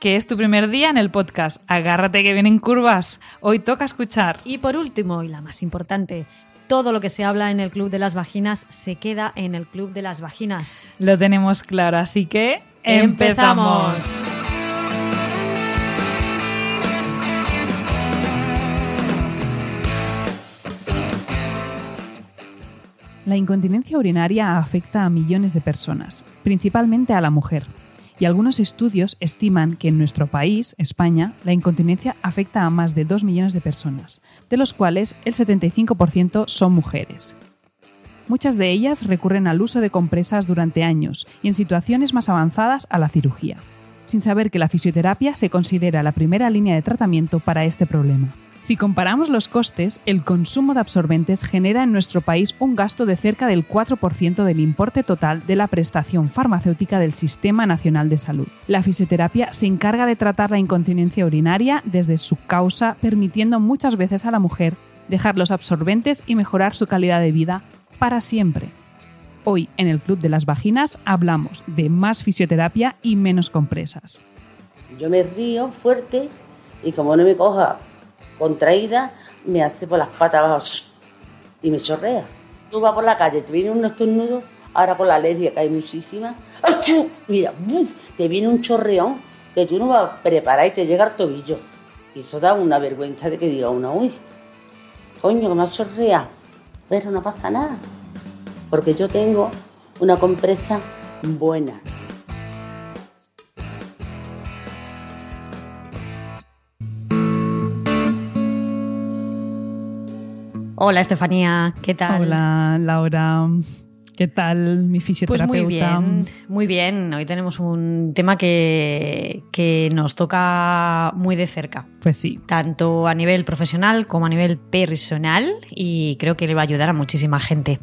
que es tu primer día en el podcast. Agárrate que vienen curvas. Hoy toca escuchar. Y por último, y la más importante, todo lo que se habla en el Club de las Vaginas se queda en el Club de las Vaginas. Lo tenemos claro, así que empezamos. La incontinencia urinaria afecta a millones de personas, principalmente a la mujer y algunos estudios estiman que en nuestro país, España, la incontinencia afecta a más de 2 millones de personas, de los cuales el 75% son mujeres. Muchas de ellas recurren al uso de compresas durante años y en situaciones más avanzadas a la cirugía, sin saber que la fisioterapia se considera la primera línea de tratamiento para este problema. Si comparamos los costes, el consumo de absorbentes genera en nuestro país un gasto de cerca del 4% del importe total de la prestación farmacéutica del Sistema Nacional de Salud. La fisioterapia se encarga de tratar la incontinencia urinaria desde su causa, permitiendo muchas veces a la mujer dejar los absorbentes y mejorar su calidad de vida para siempre. Hoy en el Club de las Vaginas hablamos de más fisioterapia y menos compresas. Yo me río fuerte y como no me coja contraída, me hace por las patas abajo y me chorrea. Tú vas por la calle, te viene un estornudo, ahora por la alergia que hay muchísima, mira, te viene un chorreón que tú no vas a preparar y te llega al tobillo. Y eso da una vergüenza de que diga una, uy, coño, que me chorrea. Pero no pasa nada, porque yo tengo una compresa buena. Hola Estefanía, ¿qué tal? Hola Laura, ¿qué tal mi fisioterapeuta? Pues muy bien, muy bien. Hoy tenemos un tema que, que nos toca muy de cerca. Pues sí. Tanto a nivel profesional como a nivel personal y creo que le va a ayudar a muchísima gente.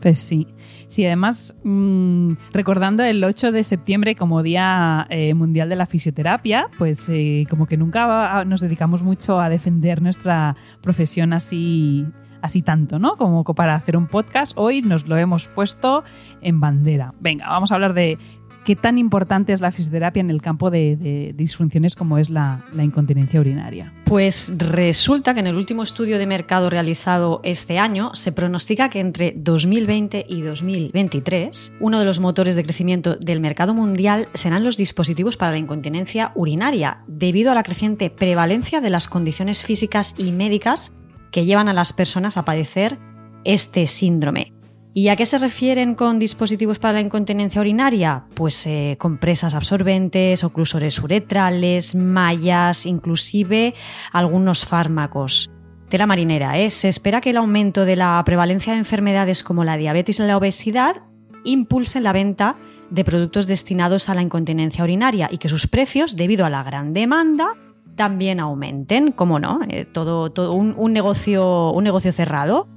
Pues sí. Sí, además, mmm, recordando el 8 de septiembre como Día eh, Mundial de la Fisioterapia, pues eh, como que nunca nos dedicamos mucho a defender nuestra profesión así así tanto, ¿no? Como para hacer un podcast. Hoy nos lo hemos puesto en bandera. Venga, vamos a hablar de qué tan importante es la fisioterapia en el campo de, disfunciones como es la, la, incontinencia urinaria. Pues resulta que en el último estudio de mercado realizado este año se pronostica que entre 2020 y 2023 uno de los motores de crecimiento del mercado mundial serán los dispositivos para la incontinencia urinaria, debido a la creciente prevalencia de las condiciones físicas y médicas que llevan a las personas a padecer este síndrome. ¿Y a qué se refieren con dispositivos para la incontinencia urinaria? Pues eh, compresas absorbentes, oclusores uretrales, mallas, inclusive algunos fármacos. Tela marinera, ¿eh? se espera que el aumento de la prevalencia de enfermedades como la diabetes y la obesidad impulse la venta de productos destinados a la incontinencia urinaria y que sus precios, debido a la gran demanda, también aumenten, ¿cómo no? Eh, todo, todo un, un, negocio, un negocio cerrado.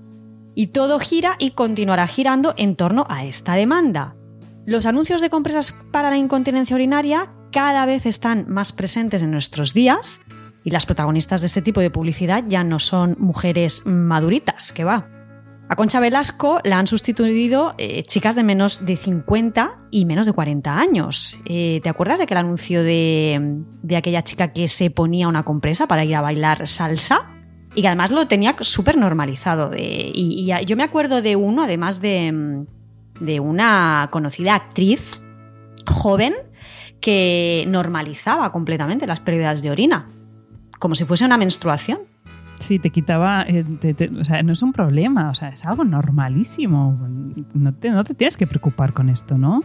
Y todo gira y continuará girando en torno a esta demanda. Los anuncios de compresas para la incontinencia urinaria cada vez están más presentes en nuestros días y las protagonistas de este tipo de publicidad ya no son mujeres maduritas, que va. A Concha Velasco la han sustituido eh, chicas de menos de 50 y menos de 40 años. Eh, ¿Te acuerdas de aquel anuncio de, de, aquella chica que se ponía una compresa para ir a bailar salsa? Y que además lo tenía súper normalizado. De, y, y, yo me acuerdo de uno, además de, de una conocida actriz joven que normalizaba completamente las pérdidas de orina, como si fuese una menstruación. Sí, te quitaba, eh, te, te, o sea, no es un problema, o sea, es algo normalísimo. No te, no te tienes que preocupar con esto, ¿no?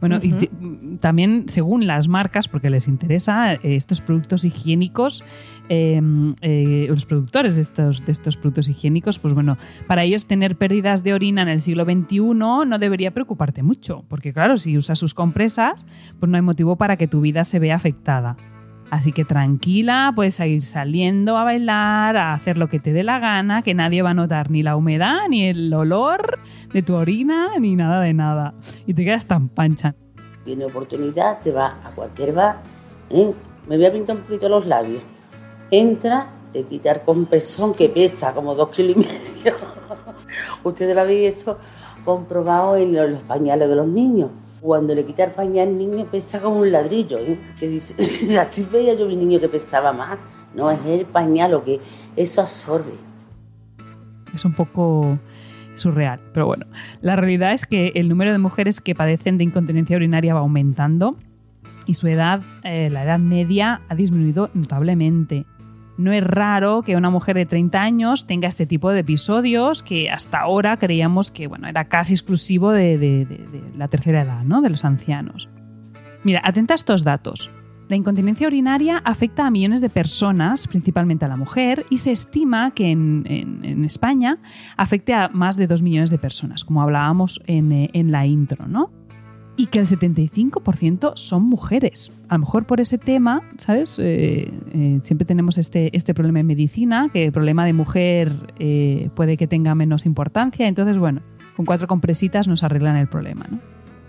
Bueno, uh -huh. y también según las marcas, porque les interesa, eh, estos productos higiénicos, eh, eh, los productores de estos, de estos productos higiénicos, pues bueno, para ellos tener pérdidas de orina en el siglo XXI no debería preocuparte mucho, porque claro, si usas sus compresas, pues no hay motivo para que tu vida se vea afectada. Así que tranquila, puedes ir saliendo a bailar, a hacer lo que te dé la gana, que nadie va a notar ni la humedad, ni el olor de tu orina, ni nada de nada. Y te quedas tan pancha. Tiene oportunidad, te va a cualquier bar. ¿eh? Me voy a pintar un poquito los labios. Entra, te quita el compesón que pesa como dos kilos y medio. Ustedes lo habéis comprobado en los pañales de los niños cuando le quita el pañal al niño pesa como un ladrillo. ¿eh? Que dice, así veía yo mi niño que pesaba más. No es el pañal lo que eso absorbe. Es un poco surreal, pero bueno. La realidad es que el número de mujeres que padecen de incontinencia urinaria va aumentando y su edad, eh, la edad media, ha disminuido notablemente. No es raro que una mujer de 30 años tenga este tipo de episodios que hasta ahora creíamos que bueno, era casi exclusivo de, la tercera edad, ¿no? de los ancianos. Mira, atenta a estos datos. La incontinencia urinaria afecta a millones de personas, principalmente a la mujer, y se estima que en, España afecte a más de 2 millones de personas, como hablábamos en, en la intro, ¿no? Y que el 75% son mujeres. A lo mejor por ese tema, ¿sabes? Eh, eh, siempre tenemos este, este problema en medicina, que el problema de mujer eh, puede que tenga menos importancia. Entonces, bueno, con cuatro compresitas nos arreglan el problema, ¿no?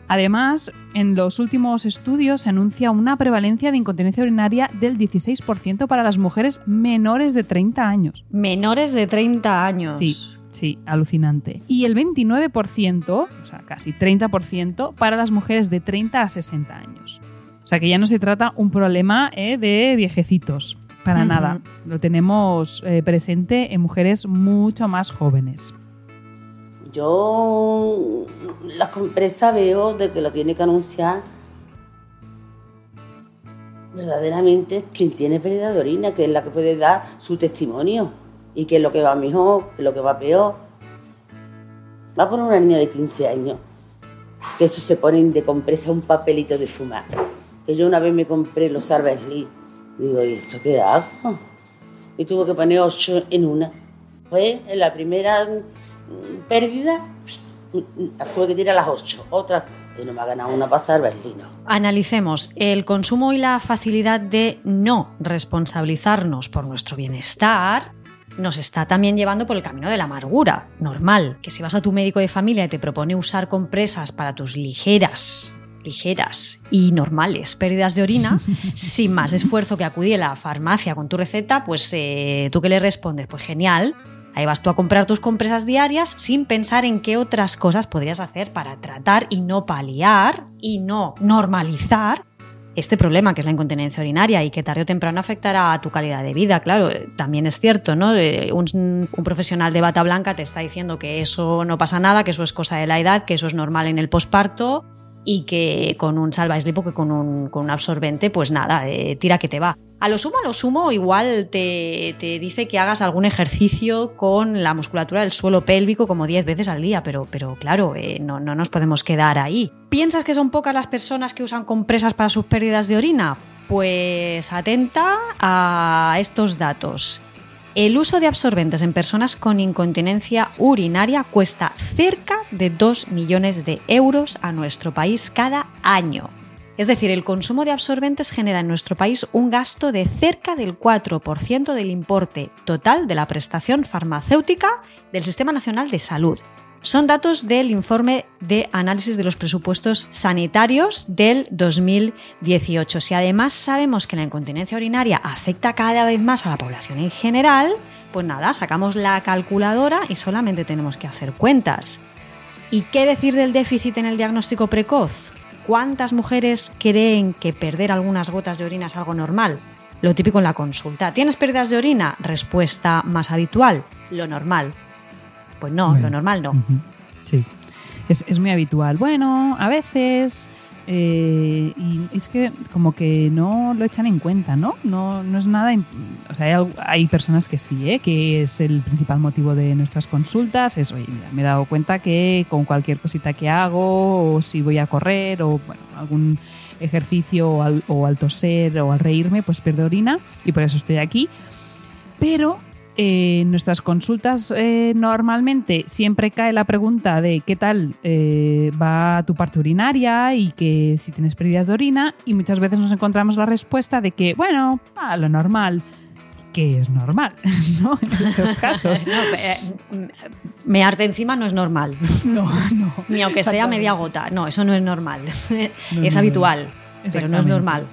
Además, en los últimos estudios se anuncia una prevalencia de incontinencia urinaria del 16% para las mujeres menores de 30 años. Menores de 30 años. Sí. Sí, alucinante. Y el 29%, o sea, casi 30%, para las mujeres de 30 a 60 años. O sea que ya no se trata un problema eh, de viejecitos, para nada. Lo tenemos eh, presente en mujeres mucho más jóvenes. Yo la compresa veo de que lo tiene que anunciar verdaderamente quien tiene pérdida de orina, que es la que puede dar su testimonio y que es lo que va mejor, que es lo que va peor. Va a poner una niña de 15 años, que eso se ponen de compresa un papelito de fumar. Que yo una vez me compré los Lee. Digo, ¿y esto qué hago? Y tuve que poner ocho en una. Pues en la primera mm, pérdida, tuve que tirar las ocho. Otra, y no me ha ganado una pasar Berlino. Analicemos el consumo y la facilidad de no responsabilizarnos por nuestro bienestar nos está también llevando por el camino de la amargura. Normal, que si vas a tu médico de familia y te propone usar compresas para tus ligeras, ligeras y normales pérdidas de orina, sin más esfuerzo que acudir a la farmacia con tu receta, pues eh, tú qué le respondes, pues genial. Ahí vas tú a comprar tus compresas diarias sin pensar en qué otras cosas podrías hacer para tratar y no paliar y no normalizar este problema que es la incontinencia urinaria y que tarde o temprano afectará a tu calidad de vida. Claro, eh, también es cierto, ¿no? Eh, un, profesional de bata blanca te está diciendo que eso no pasa nada, que eso es cosa de la edad, que eso es normal en el posparto y que con un salva slip o que con un, con un absorbente, pues nada, eh, tira que te va. A lo sumo, a lo sumo, igual te, dice que hagas algún ejercicio con la musculatura del suelo pélvico como 10 veces al día, pero, pero claro, eh, no, no nos podemos quedar ahí. ¿Piensas que son pocas las personas que usan compresas para sus pérdidas de orina? Pues atenta a estos datos. El uso de absorbentes en personas con incontinencia urinaria cuesta cerca de 2 millones de euros a nuestro país cada año. Es decir, el consumo de absorbentes genera en nuestro país un gasto de cerca del 4% del importe total de la prestación farmacéutica del Sistema Nacional de Salud. Son datos del informe de análisis de los presupuestos sanitarios del 2018. Si además sabemos que la incontinencia urinaria afecta cada vez más a la población en general, pues nada, sacamos la calculadora y solamente tenemos que hacer cuentas. ¿Y qué decir del déficit en el diagnóstico precoz? ¿Cuántas mujeres creen que perder algunas gotas de orina es algo normal? Lo típico en la consulta. ¿Tienes pérdidas de orina? Respuesta más habitual, lo normal. Pues no, lo normal no. Sí, es, muy habitual. Bueno, a veces... Eh, y es que como que no lo echan en cuenta, ¿no? No, no es nada... O sea, hay, personas que sí, ¿eh? Que es el principal motivo de nuestras consultas. Es, oye, mira, me he dado cuenta que con cualquier cosita que hago, o si voy a correr, o bueno, algún ejercicio, o al, o al toser, o al reírme, pues pierdo orina, y por eso estoy aquí. Pero eh, en nuestras consultas eh, normalmente siempre cae la pregunta de qué tal eh, va tu parte urinaria y que si tienes pérdidas de orina y muchas veces nos encontramos la respuesta de que, bueno, a lo normal que es normal, ¿no? En estos casos. No, eh, mearte encima no es normal. No, no. Ni aunque sea media gota. No, eso no es normal. No, es no, habitual, pero no es normal.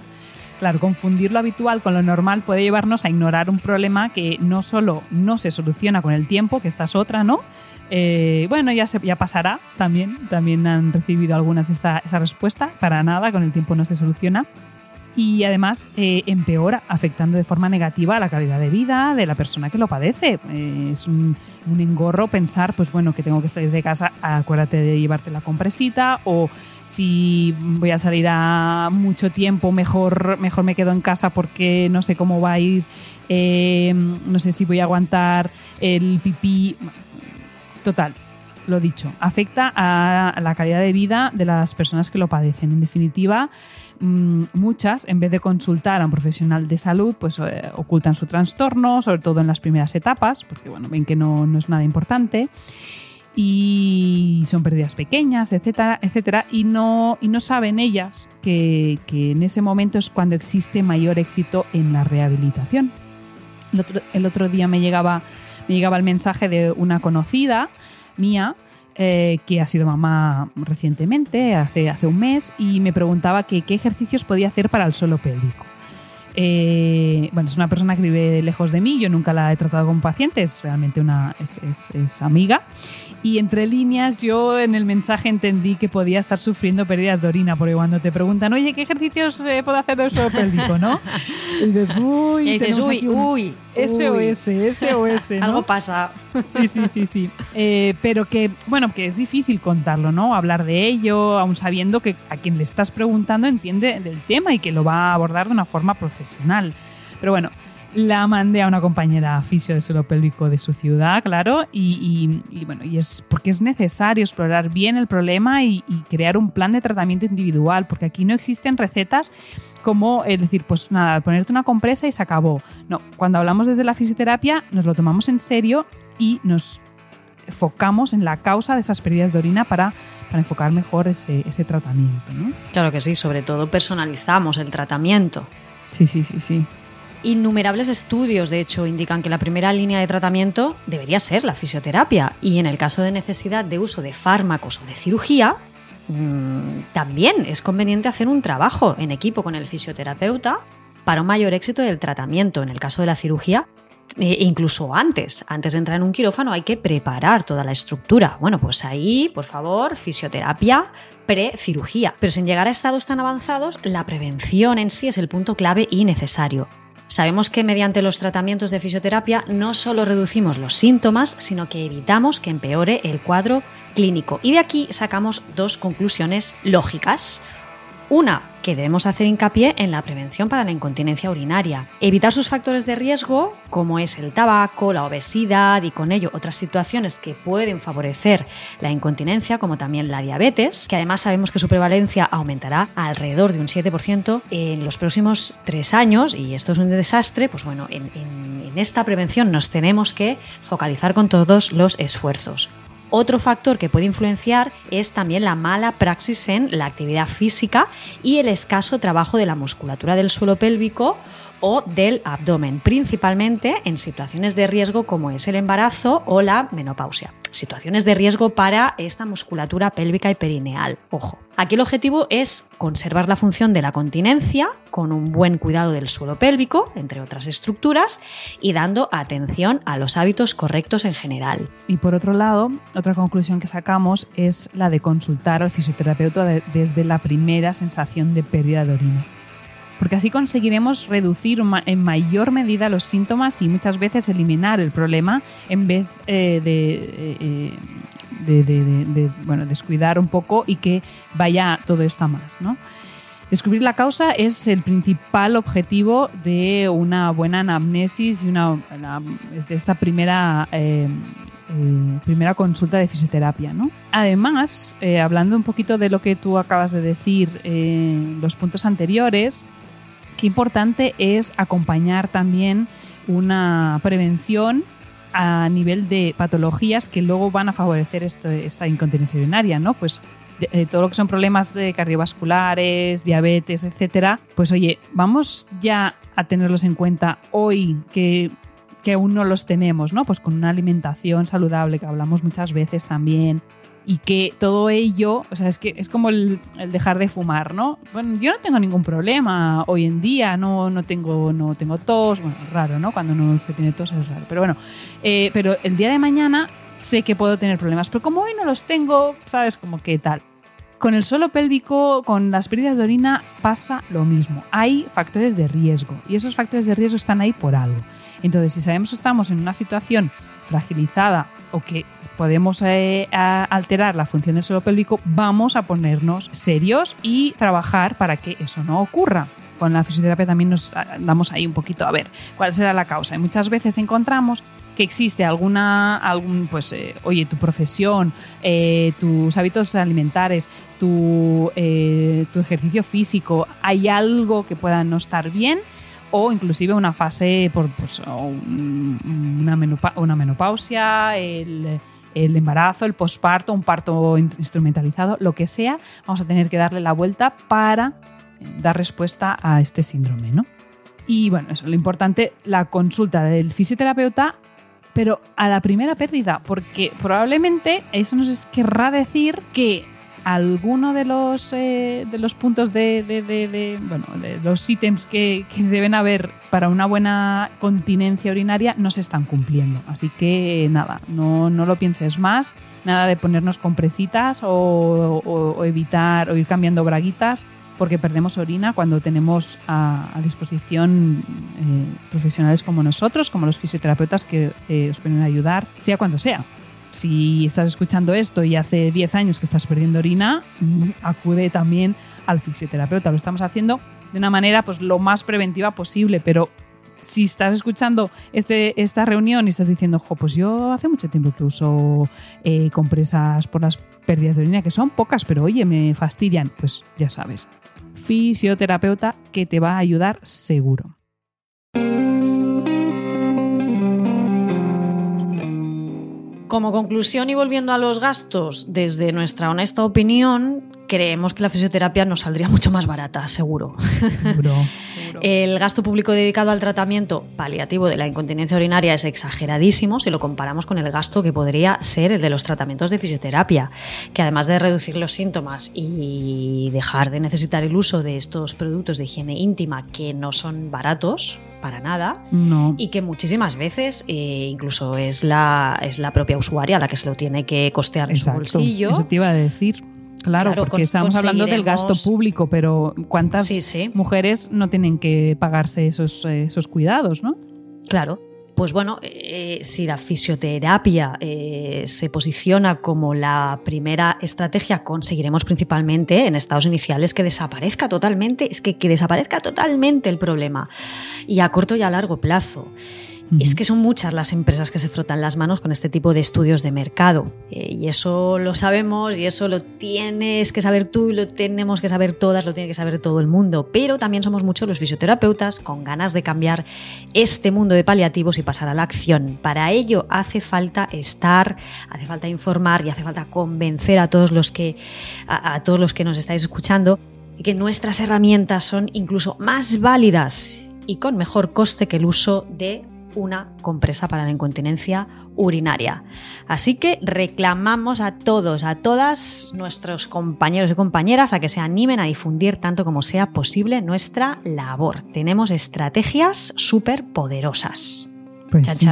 Claro, confundir lo habitual con lo normal puede llevarnos a ignorar un problema que no solo no se soluciona con el tiempo, que esta es otra, ¿no? Eh, bueno, ya, se, ya pasará también. También han recibido algunas esa, esa respuesta. Para nada, con el tiempo no se soluciona. Y además eh, empeora, afectando de forma negativa a la calidad de vida de la persona que lo padece. Eh, es un, engorro pensar, pues bueno, que tengo que salir de casa, acuérdate de llevarte la compresita o si voy a salir a mucho tiempo, mejor, mejor me quedo en casa porque no sé cómo va a ir, eh, no sé si voy a aguantar el pipí. Total, lo dicho, afecta a la calidad de vida de las personas que lo padecen. En definitiva, mm, muchas, en vez de consultar a un profesional de salud, pues eh, ocultan su trastorno, sobre todo en las primeras etapas, porque bueno, ven que no, no es nada importante y son pérdidas pequeñas, etcétera, etcétera, y no, y no saben ellas que, que en ese momento es cuando existe mayor éxito en la rehabilitación. El otro, el otro día me llegaba, me llegaba el mensaje de una conocida mía eh, que ha sido mamá recientemente, hace, hace un mes, y me preguntaba qué ejercicios podía hacer para el suelo pélvico. Eh, bueno, es una persona que vive lejos de mí, yo nunca la he tratado como paciente, es realmente una es, es- es amiga. Y entre líneas yo en el mensaje entendí que podía estar sufriendo pérdidas de orina, porque cuando te preguntan, oye, ¿qué ejercicios eh, puedo hacer del suelo pélvico? ¿no? Y dices, uy, Y dices, uy, un uy, SOS, SOS, ¿no? algo pasa. Sí, sí, sí, sí. Eh, pero que, bueno, que es difícil contarlo, ¿no? Hablar de ello, aún sabiendo que a quien le estás preguntando entiende del tema y que lo va a abordar de una forma profesional. Pero bueno, la mandé a una compañera fisio de suelo pélvico de su ciudad, claro, y, y- y bueno, y es porque es necesario explorar bien el problema y, y crear un plan de tratamiento individual, porque aquí no existen recetas como eh, decir, pues nada, ponerte una compresa y se acabó. No, cuando hablamos desde la fisioterapia nos lo tomamos en serio y nos enfocamos en la causa de esas pérdidas de orina para, para enfocar mejor ese, ese tratamiento, ¿no? Claro que sí, sobre todo personalizamos el tratamiento. Sí, sí, sí, sí. Innumerables estudios, de hecho, indican que la primera línea de tratamiento debería ser la fisioterapia y en el caso de necesidad de uso de fármacos o de cirugía, mm, también es conveniente hacer un trabajo en equipo con el fisioterapeuta para un mayor éxito del tratamiento. En el caso de la cirugía, e incluso antes, antes de entrar en un quirófano hay que preparar toda la estructura. Bueno, pues ahí, por favor, fisioterapia pre-cirugía. Pero sin llegar a estados tan avanzados, la prevención en sí es el punto clave y necesario. Sabemos que mediante los tratamientos de fisioterapia no solo reducimos los síntomas, sino que evitamos que empeore el cuadro clínico. Y de aquí sacamos dos conclusiones lógicas. Una, que debemos hacer hincapié en la prevención para la incontinencia urinaria. Evitar sus factores de riesgo, como es el tabaco, la obesidad y con ello otras situaciones que pueden favorecer la incontinencia, como también la diabetes, que además sabemos que su prevalencia aumentará alrededor de un 7% en los próximos tres años, y esto es un desastre, pues bueno, en, en- en esta prevención nos tenemos que focalizar con todos los esfuerzos. Otro factor que puede influenciar es también la mala praxis en la actividad física y el escaso trabajo de la musculatura del suelo pélvico o del abdomen, principalmente en situaciones de riesgo como es el embarazo o la menopausia. Situaciones de riesgo para esta musculatura pélvica y perineal. Ojo. Aquí el objetivo es conservar la función de la continencia con un buen cuidado del suelo pélvico, entre otras estructuras, y dando atención a los hábitos correctos en general. Y por otro lado, otra conclusión que sacamos es la de consultar al fisioterapeuta de- desde la primera sensación de pérdida de orina. Porque así conseguiremos reducir en mayor medida los síntomas y muchas veces eliminar el problema en vez eh, de, eh, eh, de- bueno, descuidar un poco y que vaya todo esto a más. ¿no? Descubrir la causa es el principal objetivo de una buena anamnesis y una, de esta primera, primera consulta de fisioterapia. ¿no? Además, hablando un poquito de lo que tú acabas de decir en los puntos anteriores, qué importante es acompañar también una prevención a nivel de patologías que luego van a favorecer esta incontinencia urinaria, ¿no? Pues todo lo que son problemas de cardiovasculares, diabetes, etcétera, pues oye, vamos ya a tenerlos en cuenta hoy que aún no los tenemos, ¿no? Pues con una alimentación saludable que hablamos muchas veces también, y que todo ello, o sea, es que es como el, dejar de fumar, ¿no? Bueno, yo no tengo ningún problema hoy en día, no, no, tengo, no tengo tos, bueno, raro, ¿no? Cuando no se tiene tos es raro, pero bueno, eh, pero el día de mañana sé que puedo tener problemas, pero como hoy no los tengo, ¿sabes? Como que tal. Con el suelo pélvico, con las pérdidas de orina, pasa lo mismo. Hay factores de riesgo y esos factores de riesgo están ahí por algo. Entonces, si sabemos que estamos en una situación fragilizada o que podemos eh, alterar la función del suelo pélvico, vamos a ponernos serios y trabajar para que eso no ocurra con la fisioterapia también nos ah, damos ahí un poquito a ver cuál será la causa. Y muchas veces encontramos que existe alguna, algún, pues, eh, oye, tu profesión, eh, tus hábitos alimentares, tu, ejercicio físico, hay algo que pueda no estar bien o inclusive una fase por pues, una, menopausia, el, embarazo, el posparto, un parto instrumentalizado, lo que sea, vamos a tener que darle la vuelta para dar respuesta a este síndrome, ¿no? Y bueno, eso, lo importante, la consulta del fisioterapeuta, pero a la primera pérdida, porque probablemente eso nos querrá decir que alguno de los, eh, de los puntos de, bueno, de los ítems que, deben haber para una buena continencia urinaria no se están cumpliendo. Así que nada, no, lo pienses más, nada de ponernos compresitas o, evitar o ir cambiando braguitas porque perdemos orina cuando tenemos a, disposición eh, profesionales como nosotros, como los fisioterapeutas que eh, os pueden ayudar, sea cuando sea si estás escuchando esto y hace 10 años que estás perdiendo orina, acude también al fisioterapeuta. Lo estamos haciendo de una manera pues lo más preventiva posible, pero si estás escuchando este, esta reunión y estás diciendo, jo, pues yo hace mucho tiempo que uso eh, compresas por las pérdidas de orina, que son pocas, pero oye, me fastidian, pues ya sabes, fisioterapeuta que te va a ayudar seguro. Como conclusión y volviendo a los gastos, desde nuestra honesta opinión, creemos que la fisioterapia nos saldría mucho más barata, seguro. El gasto público dedicado al tratamiento paliativo de la incontinencia urinaria es exageradísimo si lo comparamos con el gasto que podría ser el de los tratamientos de fisioterapia, que además de reducir los síntomas y dejar de necesitar el uso de estos productos de higiene íntima que no son baratos, para nada y que muchísimas veces eh, incluso es la, es la propia usuaria la que se lo tiene que costear en su bolsillo. Eso te iba a decir. Claro, porque estamos hablando del gasto público, pero ¿cuántas mujeres no tienen que pagarse esos, esos cuidados, no? Claro, pues bueno, eh, si la fisioterapia eh, se posiciona como la primera estrategia, conseguiremos principalmente en estados iniciales que desaparezca totalmente, es que, que desaparezca totalmente el problema y a corto y a largo plazo. Es que son muchas las empresas que se frotan las manos con este tipo de estudios de mercado. Eh, y eso lo sabemos y eso lo tienes que saber tú y lo tenemos que saber todas, lo tiene que saber todo el mundo. Pero también somos muchos los fisioterapeutas con ganas de cambiar este mundo de paliativos y pasar a la acción. Para ello hace falta estar, hace falta informar y hace falta convencer a todos los que, a todos los que nos estáis escuchando que nuestras herramientas son incluso más válidas y con mejor coste que el uso de una compresa para la incontinencia urinaria. Así que reclamamos a todos, a todas nuestros compañeros y compañeras a que se animen a difundir tanto como sea posible nuestra labor. Tenemos estrategias súper poderosas. Pues Sí.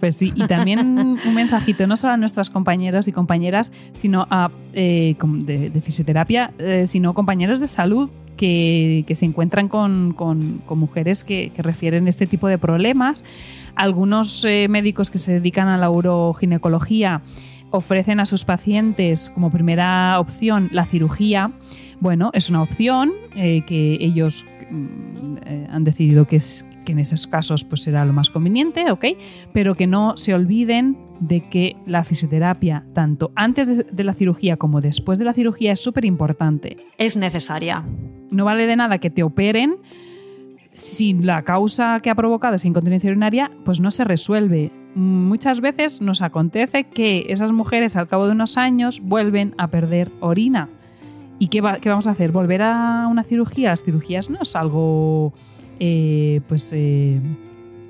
Pues sí, y también un mensajito, no solo a nuestros compañeros y compañeras, sino a eh, de, fisioterapia, eh, sino compañeros de salud que, se encuentran con, mujeres que, refieren este tipo de problemas. Algunos eh, médicos que se dedican a la uroginecología ofrecen a sus pacientes como primera opción la cirugía. Bueno, es una opción eh, que ellos eh, han decidido que, es, que en esos casos pues será lo más conveniente, ¿ok? Pero que no se olviden de que la fisioterapia, tanto antes de, la cirugía como después de la cirugía, es súper importante. Es necesaria. No vale de nada que te operen si la causa que ha provocado esa incontinencia urinaria pues no se resuelve. Muchas veces nos acontece que esas mujeres al cabo de unos años vuelven a perder orina. ¿Y qué, va- qué vamos a hacer? ¿Volver a una cirugía? Las cirugías no es algo eh, pues eh,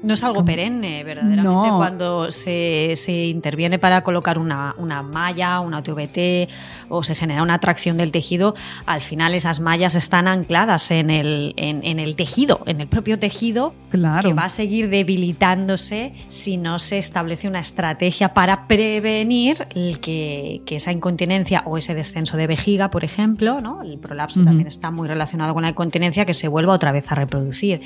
No es algo perenne, verdaderamente, No. cuando se, se interviene para colocar una, una malla, una TVT o se genera una tracción del tejido, al final esas mallas están ancladas en el, en, en el tejido, en el propio tejido, claro. que va a seguir debilitándose si no se establece una estrategia para prevenir el que, que esa incontinencia o ese descenso de vejiga, por ejemplo, ¿no? el prolapso también está muy relacionado con la incontinencia, que se vuelva otra vez a reproducir.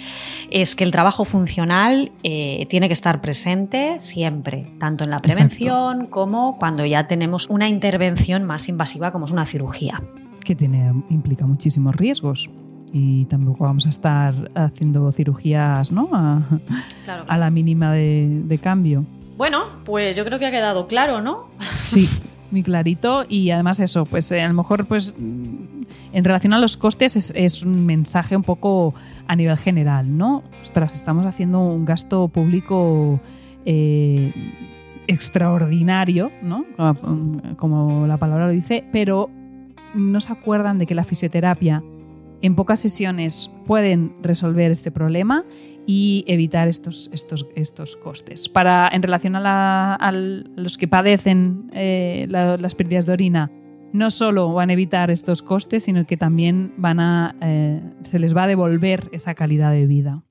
Es que el trabajo funcional eh, tiene que estar presente siempre, tanto en la prevención como cuando ya tenemos una intervención más invasiva como es una cirugía. que tiene, implica muchísimos riesgos. Y tampoco vamos a estar haciendo cirugías ¿no? a, Claro. a la mínima de, de cambio. Bueno, pues yo creo que ha quedado claro, ¿no? Sí, muy clarito. Y además eso, pues eh, a lo mejor pues en relación a los costes es, es un mensaje un poco a nivel general, ¿no? Ostras, estamos haciendo un gasto público eh, extraordinario, ¿no? Como- Como la palabra lo dice, pero no se acuerdan de que la fisioterapia en pocas sesiones pueden resolver este problema y evitar estos, estos, estos costes. Para, en relación a, los que padecen eh, la- las pérdidas de orina, no solo van a evitar estos costes, sino que también van a, eh, se les va a devolver esa calidad de vida.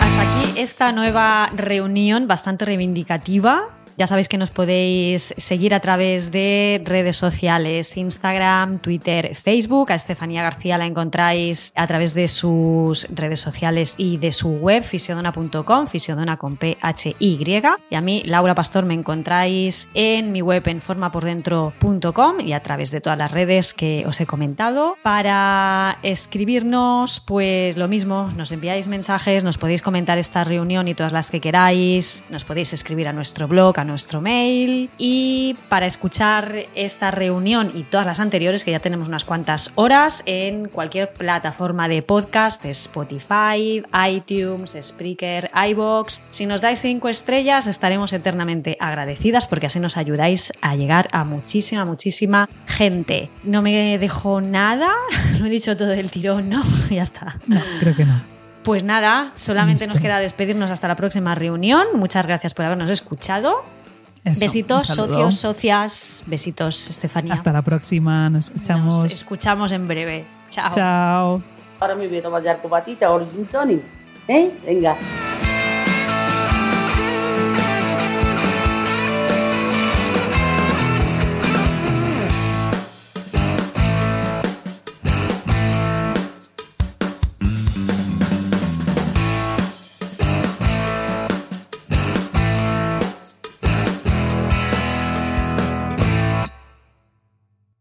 Hasta aquí esta nueva reunión bastante reivindicativa. Ya sabéis que nos podéis seguir a través de redes sociales, Instagram, Twitter, Facebook. A Estefanía García la encontráis a través de sus redes sociales y de su web, fisiodona.com, fisiodona con P-H-Y. Y a mí, Laura Pastor, me encontráis en mi web en formapordentro.com y a través de todas las redes que os he comentado. Para escribirnos, pues lo mismo, nos enviáis mensajes, nos podéis comentar esta reunión y todas las que queráis, nos podéis escribir a nuestro blog, nuestro mail y para escuchar esta reunión y todas las anteriores, que ya tenemos unas cuantas horas, en cualquier plataforma de podcast, Spotify, iTunes, Spreaker, iBox. Si nos dais cinco estrellas, estaremos eternamente agradecidas porque así nos ayudáis a llegar a muchísima, muchísima gente. No me dejo nada, lo he dicho todo del tirón, ¿no? ya está. No, creo que no. Pues nada, solamente nos queda despedirnos hasta la próxima reunión. Muchas gracias por habernos escuchado. Eso, besitos, socios, socias. Besitos, Estefanía. Hasta la próxima, nos escuchamos. Nos escuchamos en breve. Chao. Chao. Ahora me voy a tomar ya gin tonic, ¿eh? Venga.